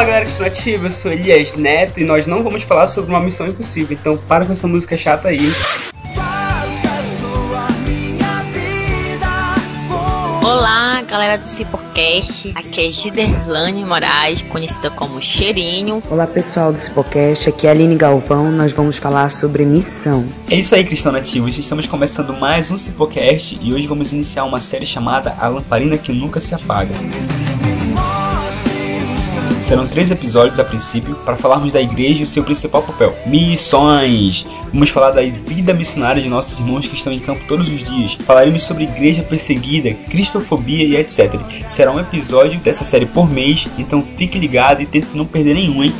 Fala galera que nativa, eu sou Elias Neto e nós não vamos falar sobre uma missão impossível, então para com essa música chata aí. Olá, galera do Cipocast. Aqui é Giderlane Moraes, conhecida como Cheirinho. Olá, pessoal do Cipocast. Aqui é a Aline Galvão. Nós vamos falar sobre missão. É isso aí, cristão nativos. Estamos começando mais um Cipocast e hoje vamos iniciar uma série chamada A Lamparina que Nunca Se Apaga. Serão três episódios a princípio para falarmos da igreja e o seu principal papel: missões. Vamos falar da vida missionária de nossos irmãos que estão em campo todos os dias. Falaremos sobre igreja perseguida, cristofobia e etc. Será um episódio dessa série por mês, então fique ligado e tente não perder nenhum, hein?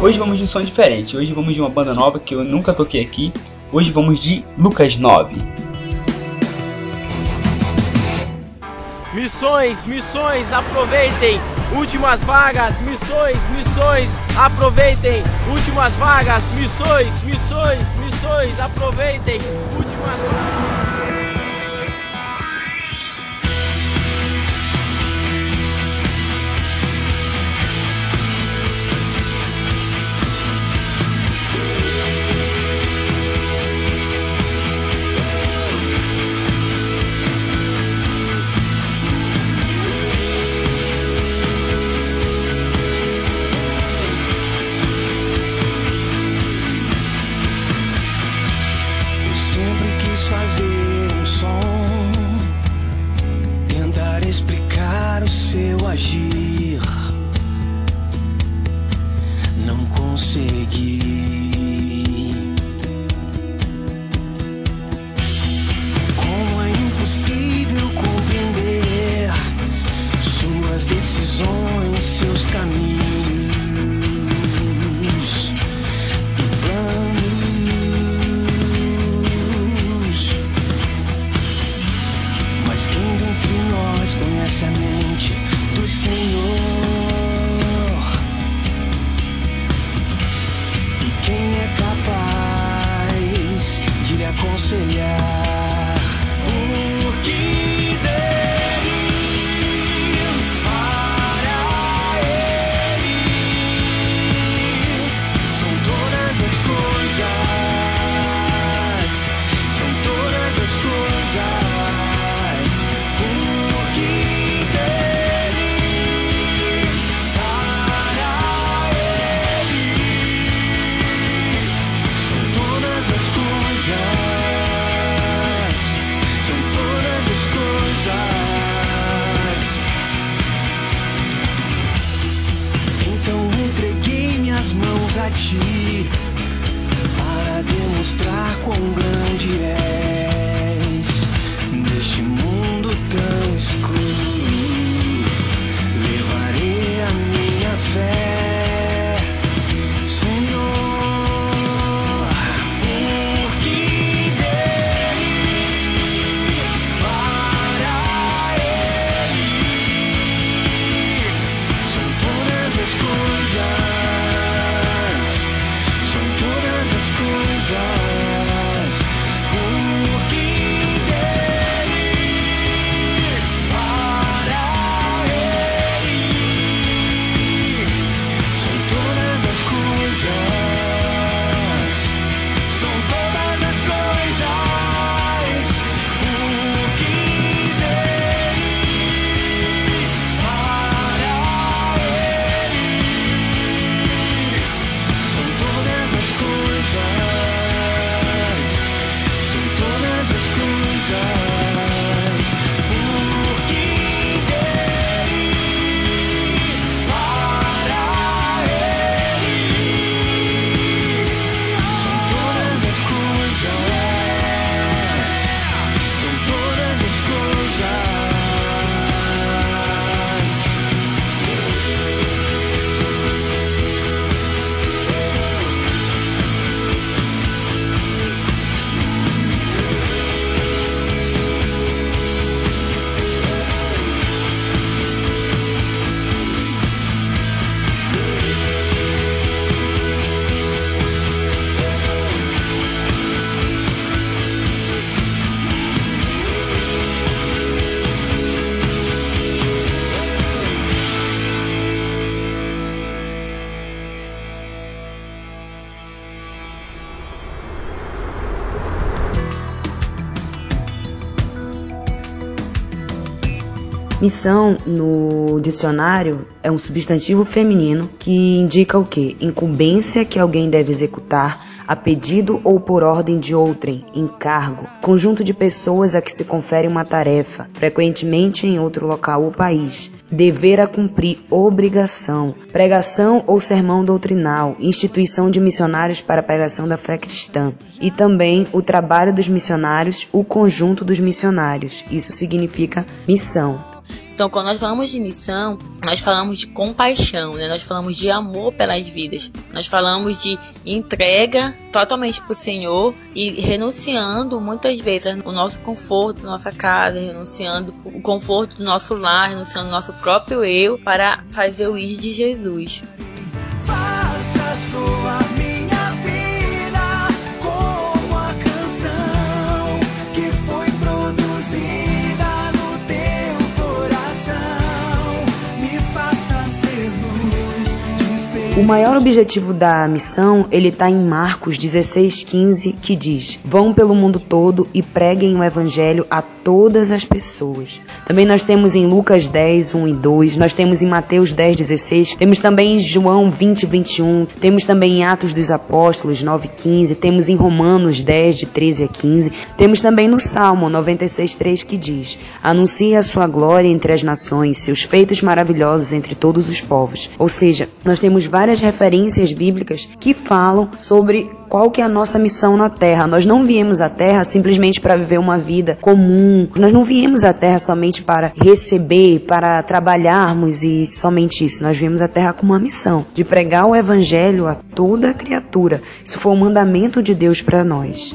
Hoje vamos de um som diferente. Hoje vamos de uma banda nova que eu nunca toquei aqui. Hoje vamos de Lucas 9. Missões, missões, aproveitem! Últimas vagas, missões, missões, aproveitem! Últimas vagas, missões, missões, missões, aproveitem! Últimas vagas. sonhos, seus caminhos. Missão no dicionário é um substantivo feminino que indica o que? Incumbência que alguém deve executar a pedido ou por ordem de outrem, encargo, conjunto de pessoas a que se confere uma tarefa, frequentemente em outro local ou país, dever a cumprir, obrigação, pregação ou sermão doutrinal, instituição de missionários para a pregação da fé cristã, e também o trabalho dos missionários, o conjunto dos missionários. Isso significa missão. Então, quando nós falamos de missão, nós falamos de compaixão, né? Nós falamos de amor pelas vidas. Nós falamos de entrega totalmente para o Senhor e renunciando muitas vezes o nosso conforto, nossa casa, renunciando o conforto do nosso lar, renunciando o nosso próprio eu para fazer o ir de Jesus. O maior objetivo da missão, ele está em Marcos 16:15, que diz: "Vão pelo mundo todo e preguem o evangelho a todas as pessoas". Também nós temos em Lucas 10, 1 e 2, nós temos em Mateus 10, 16, temos também em João 20, 21, temos também em Atos dos Apóstolos 9, 15, temos em Romanos 10, de 13 a 15, temos também no Salmo 96, 3, que diz: "Anuncie a sua glória entre as nações, seus feitos maravilhosos entre todos os povos". Ou seja, nós temos várias várias referências bíblicas que falam sobre qual que é a nossa missão na Terra. Nós não viemos à Terra simplesmente para viver uma vida comum. Nós não viemos à Terra somente para receber, para trabalharmos e somente isso. Nós viemos à Terra com uma missão de pregar o Evangelho a toda criatura. Isso foi um mandamento de Deus para nós.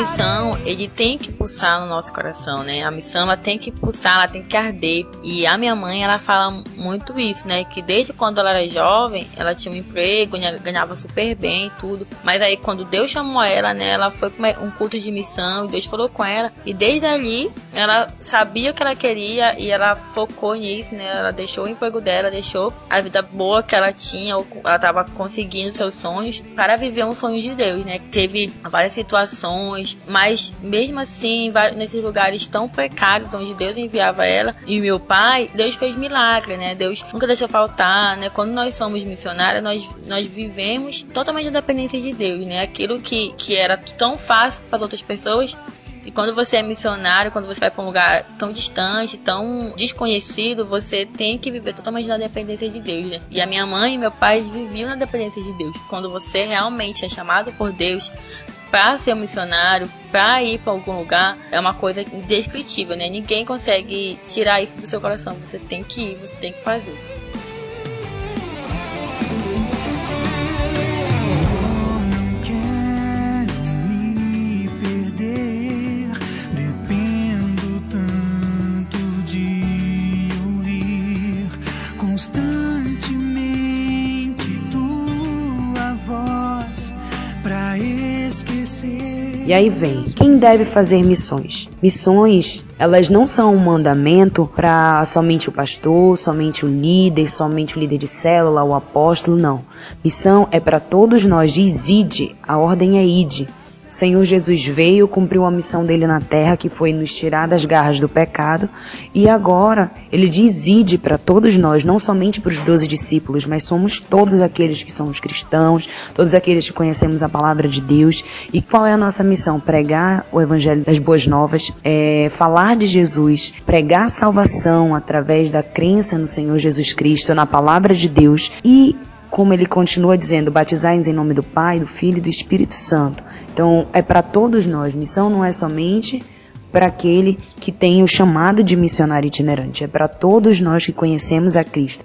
Missão, ele tem que pulsar no nosso coração, né? A missão, ela tem que pulsar, ela tem que arder. E a minha mãe, ela fala muito isso, né? Que desde quando ela era jovem, ela tinha um emprego, né? ganhava super bem e tudo. Mas aí, quando Deus chamou ela, né? Ela foi para um culto de missão e Deus falou com ela. E desde ali, ela sabia o que ela queria e ela focou nisso, né? Ela deixou o emprego dela, deixou a vida boa que ela tinha, ela estava conseguindo seus sonhos para viver um sonho de Deus, né? Teve várias situações, mas mesmo assim, nesses lugares tão precários onde Deus enviava ela e meu pai, Deus fez milagre, né? Deus nunca deixou faltar, né? Quando nós somos missionários, nós, nós vivemos totalmente na dependência de Deus, né? Aquilo que, que era tão fácil para as outras pessoas e quando você é missionário, quando você vai para um lugar tão distante, tão desconhecido, você tem que viver totalmente na dependência de Deus, né? E a minha mãe e meu pai viviam na dependência de Deus. Quando você realmente é chamado por Deus para ser um missionário, para ir para algum lugar, é uma coisa indescritível, né? Ninguém consegue tirar isso do seu coração. Você tem que ir, você tem que fazer. E aí vem, quem deve fazer missões? Missões, elas não são um mandamento para somente o pastor, somente o líder, somente o líder de célula, o apóstolo, não. Missão é para todos nós, diz ide, a ordem é ide. O Senhor Jesus veio, cumpriu a missão dele na terra, que foi nos tirar das garras do pecado, e agora ele diz ide para todos nós, não somente para os doze discípulos, mas somos todos aqueles que somos cristãos, todos aqueles que conhecemos a palavra de Deus. E qual é a nossa missão? Pregar o evangelho das boas novas, é, falar de Jesus, pregar salvação através da crença no Senhor Jesus Cristo, na palavra de Deus e como ele continua dizendo, batizai-nos em nome do Pai, do Filho e do Espírito Santo. Então, é para todos nós. Missão não é somente para aquele que tem o chamado de missionário itinerante, é para todos nós que conhecemos a Cristo.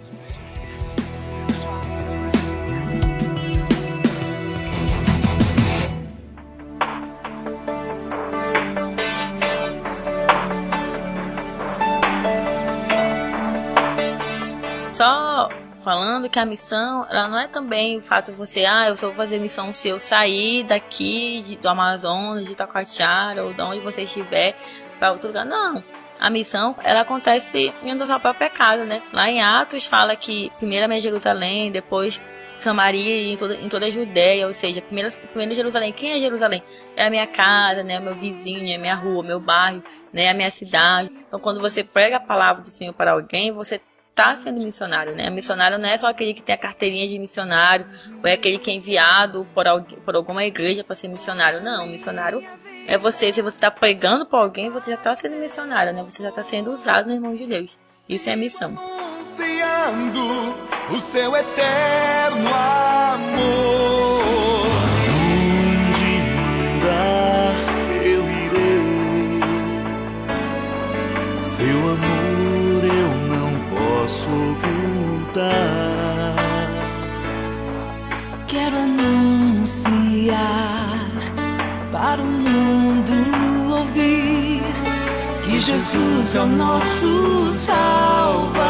Que a missão, ela não é também o fato de você, ah, eu só vou fazer missão se eu sair daqui de, do Amazonas, de Itacoatiara ou de onde você estiver, para outro lugar. Não. A missão, ela acontece dentro da sua própria casa, né? Lá em Atos fala que primeiro é Jerusalém, depois Samaria e em toda, em toda a Judéia, ou seja, primeiro, primeiro Jerusalém. Quem é Jerusalém? É a minha casa, né? O meu vizinho, é a minha rua, meu bairro, né? A minha cidade. Então, quando você prega a palavra do Senhor para alguém, você está sendo missionário, né? Missionário não é só aquele que tem a carteirinha de missionário, ou é aquele que é enviado por, alguém, por alguma igreja para ser missionário. Não, missionário é você. Se você está pregando para alguém, você já está sendo missionário, né? Você já está sendo usado no irmão de Deus. Isso é missão. O seu eterno amor. Jesus é o nosso Salvador.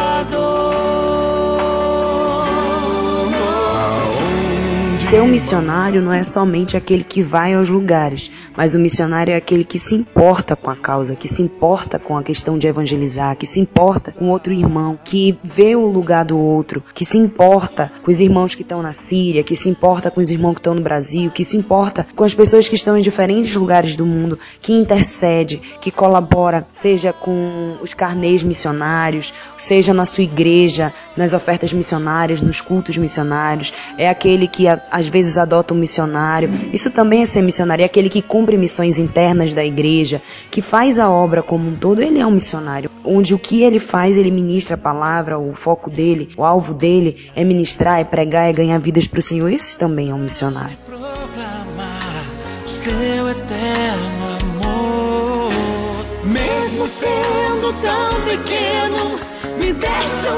Ser um missionário não é somente aquele que vai aos lugares, mas o missionário é aquele que se importa com a causa, que se importa com a questão de evangelizar, que se importa com outro irmão, que vê o lugar do outro, que se importa com os irmãos que estão na Síria, que se importa com os irmãos que estão no Brasil, que se importa com as pessoas que estão em diferentes lugares do mundo, que intercede, que colabora, seja com os carnês missionários, seja na sua igreja, nas ofertas missionárias, nos cultos missionários. É aquele que às vezes adota um missionário. Isso também é ser missionário, é aquele que cumpre missões internas da igreja, que faz a obra como um todo, ele é um missionário. Onde o que ele faz, ele ministra a palavra, o foco dele, o alvo dele é ministrar, é pregar, é ganhar vidas para o Senhor. Esse também é um missionário. seu eterno amor, mesmo sendo tão pequeno, me deixa.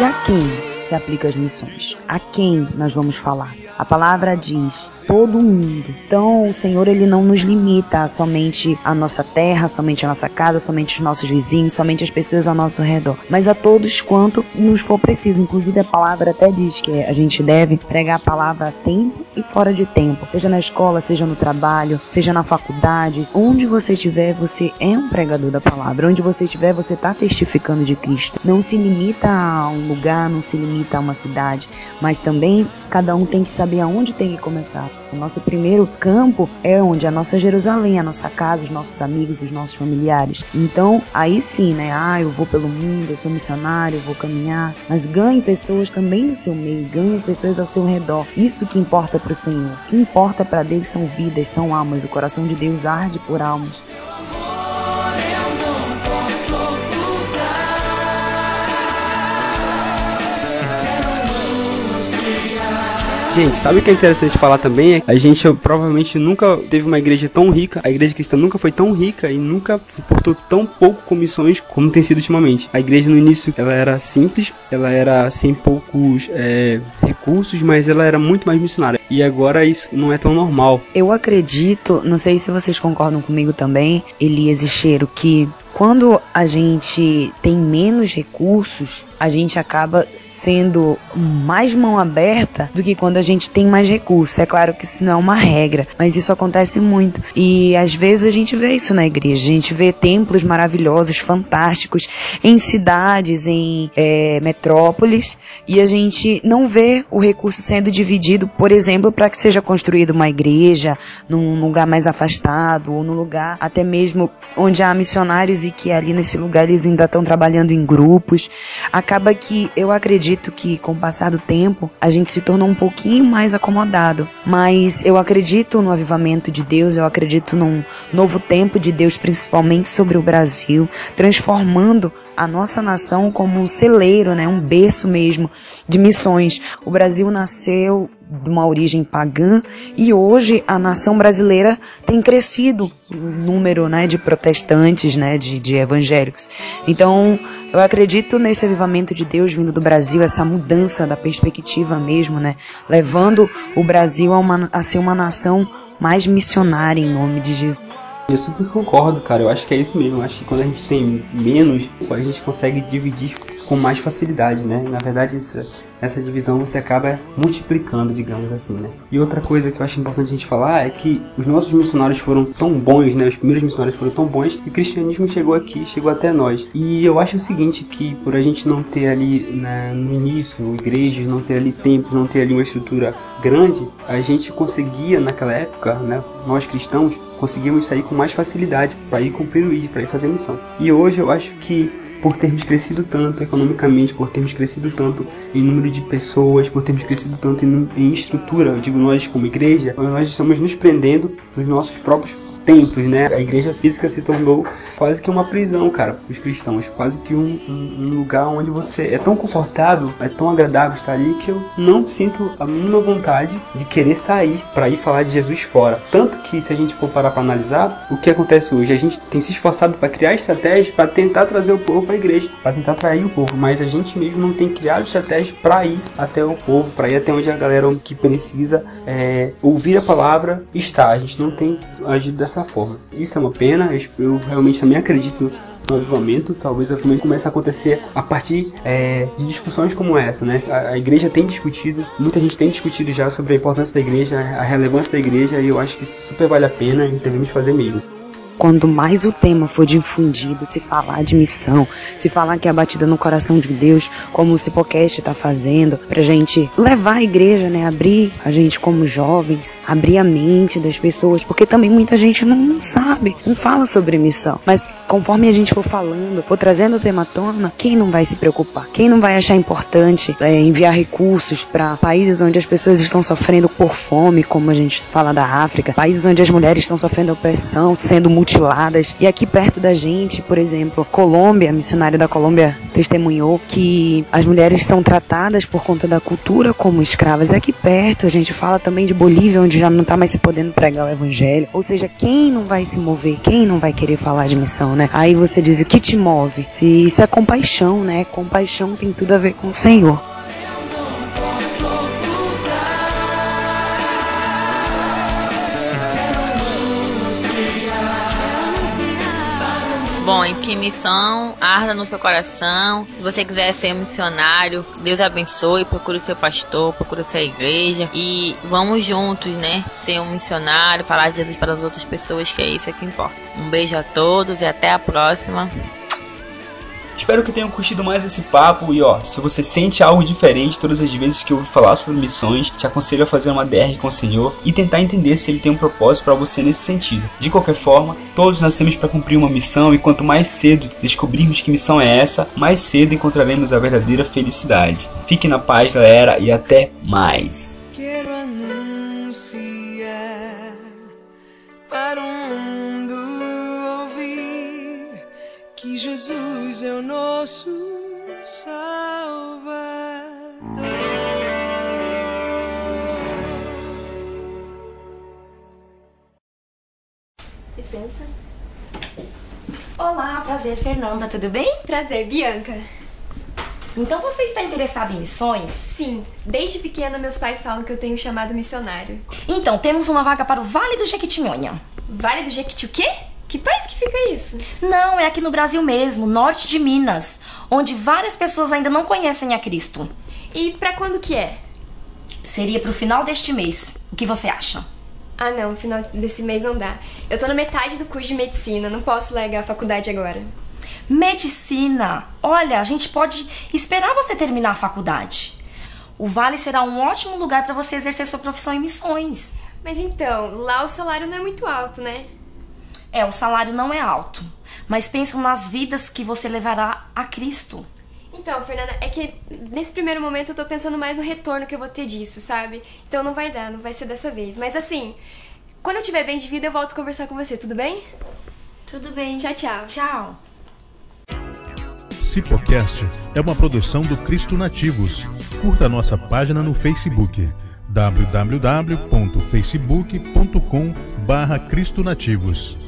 E a quem se aplica as missões? A quem nós vamos falar? A palavra diz todo mundo. Então, o Senhor ele não nos limita somente a nossa terra, somente a nossa casa, somente os nossos vizinhos, somente as pessoas ao nosso redor, mas a todos quanto nos for preciso. Inclusive a palavra até diz que a gente deve pregar a palavra a tempo e fora de tempo, seja na escola, seja no trabalho, seja na faculdade, onde você estiver, você é um pregador da palavra. Onde você estiver, você está testificando de Cristo. Não se limita a um lugar, não se limita a uma cidade, mas também cada um tem que saber saber aonde tem que começar. O nosso primeiro campo é onde a nossa Jerusalém, a nossa casa, os nossos amigos, os nossos familiares. Então, aí sim, né? Ah, eu vou pelo mundo, eu sou missionário, eu vou caminhar. Mas ganhe pessoas também no seu meio, ganhe pessoas ao seu redor. Isso que importa para o Senhor. O que importa para Deus são vidas, são almas. O coração de Deus arde por almas. Gente, sabe o que é interessante falar também? É a gente provavelmente nunca teve uma igreja tão rica, a igreja cristã nunca foi tão rica e nunca se portou tão pouco com missões como tem sido ultimamente. A igreja no início ela era simples, ela era sem poucos é, recursos, mas ela era muito mais missionária. E agora isso não é tão normal. Eu acredito, não sei se vocês concordam comigo também, Elias e Cheiro, que quando a gente tem menos recursos, a gente acaba sendo mais mão aberta do que quando a gente tem mais recursos. É claro que isso não é uma regra, mas isso acontece muito. E às vezes a gente vê isso na igreja. A gente vê templos maravilhosos, fantásticos, em cidades, em é, metrópoles, e a gente não vê o recurso sendo dividido, por exemplo, para que seja construída uma igreja num lugar mais afastado, ou num lugar até mesmo onde há missionários e que ali nesse lugar eles ainda estão trabalhando em grupos. Acaba que eu acredito acredito que com o passar do tempo a gente se tornou um pouquinho mais acomodado, mas eu acredito no avivamento de Deus, eu acredito num novo tempo de Deus, principalmente sobre o Brasil, transformando a nossa nação como um celeiro, né, um berço mesmo de missões. O Brasil nasceu de uma origem pagã e hoje a nação brasileira tem crescido o número né, de protestantes, né, de, de evangélicos. Então eu acredito nesse avivamento de Deus vindo do Brasil, essa mudança da perspectiva mesmo, né, levando o Brasil a, uma, a ser uma nação mais missionária em nome de Jesus. Eu super concordo, cara. Eu acho que é isso mesmo. Eu acho que quando a gente tem menos, a gente consegue dividir com mais facilidade, né? Na verdade, essa, divisão você acaba multiplicando, digamos assim, né? E outra coisa que eu acho importante a gente falar é que os nossos missionários foram tão bons, né? Os primeiros missionários foram tão bons que o cristianismo chegou aqui, chegou até nós. E eu acho o seguinte, que por a gente não ter ali né, no início igrejas, não ter ali templos, não ter ali uma estrutura grande, a gente conseguia naquela época, né? Nós cristãos conseguimos sair com mais facilidade para ir cumprir o ID, para ir fazer missão. E hoje eu acho que por termos crescido tanto economicamente, por termos crescido tanto em número de pessoas, por termos crescido tanto em, em estrutura, eu digo nós como igreja, nós estamos nos prendendo nos nossos próprios templos, né? A igreja física se tornou quase que uma prisão, cara, para os cristãos. Quase que um, um, um, lugar onde você é tão confortável, é tão agradável estar ali que eu não sinto a mínima vontade de querer sair para ir falar de Jesus fora. Tanto que, se a gente for parar para analisar, o que acontece hoje? A gente tem se esforçado para criar estratégias para tentar trazer o povo para a igreja, para tentar atrair o povo, mas a gente mesmo não tem criado estratégias para ir até o povo, para ir até onde a galera que precisa é, ouvir a palavra está. A gente não tem agido dessa dessa forma. Isso é uma pena, eu realmente também acredito no avivamento, talvez o avivamento comece a acontecer a partir é, de discussões como essa, né? A, a, igreja tem discutido, muita gente tem discutido já sobre a importância da igreja, a relevância da igreja, e eu acho que super vale a pena e devemos fazer mesmo. Quando mais o tema for difundido, se falar de missão, se falar que é batida no coração de Deus, como o Cipocast está fazendo, pra gente levar a igreja, né? Abrir a gente como jovens, abrir a mente das pessoas, porque também muita gente não, não sabe, não fala sobre missão. Mas conforme a gente for falando, for trazendo o tema à tona, quem não vai se preocupar? Quem não vai achar importante é, enviar recursos para países onde as pessoas estão sofrendo por fome, como a gente fala da África, países onde as mulheres estão sofrendo opressão, sendo mutiladas. E aqui perto da gente, por exemplo, Colômbia, missionário da Colômbia testemunhou que as mulheres são tratadas por conta da cultura como escravas. Aqui perto a gente fala também de Bolívia, onde já não está mais se podendo pregar o evangelho. Ou seja, quem não vai se mover, quem não vai querer falar de missão, né? Aí você diz o que te move? Se isso é compaixão, né? Compaixão tem tudo a ver com o Senhor. Bom, em que missão arda no seu coração. Se você quiser ser um missionário, Deus abençoe. Procure o seu pastor, procure a sua igreja. E vamos juntos, né? Ser um missionário, falar de Jesus para as outras pessoas, que é isso que importa. Um beijo a todos e até a próxima. Espero que tenham curtido mais esse papo e ó, se você sente algo diferente todas as vezes que eu falar sobre missões, te aconselho a fazer uma DR com o Senhor e tentar entender se ele tem um propósito para você nesse sentido. De qualquer forma, todos nascemos para cumprir uma missão e quanto mais cedo descobrirmos que missão é essa, mais cedo encontraremos a verdadeira felicidade. Fique na paz, galera, e até mais. Quero anunciar para o mundo ouvir que Jesus o nosso Salvador. Licença. Olá, prazer, Fernanda, tudo bem? Prazer, Bianca. Então você está interessada em missões? Sim, desde pequena meus pais falam que eu tenho chamado missionário. Então, temos uma vaga para o Vale do Jequitinhonha. Vale do Jequiti o quê? Que país que fica isso? Não, é aqui no Brasil mesmo, norte de Minas, onde várias pessoas ainda não conhecem a Cristo. E pra quando que é? Seria pro final deste mês. O que você acha? Ah não, final desse mês não dá. Eu tô na metade do curso de medicina, não posso largar a faculdade agora. Medicina! Olha, a gente pode esperar você terminar a faculdade. O Vale será um ótimo lugar para você exercer sua profissão em missões. Mas então, lá o salário não é muito alto, né? É, o salário não é alto, mas pensa nas vidas que você levará a Cristo. Então, Fernanda, é que nesse primeiro momento eu tô pensando mais no retorno que eu vou ter disso, sabe? Então não vai dar, não vai ser dessa vez. Mas assim, quando eu tiver bem de vida, eu volto a conversar com você, tudo bem? Tudo bem. Tchau, tchau. Tchau. Cipocast é uma produção do Cristo Nativos. Curta a nossa página no Facebook www.facebook.com barra Cristo Nativos.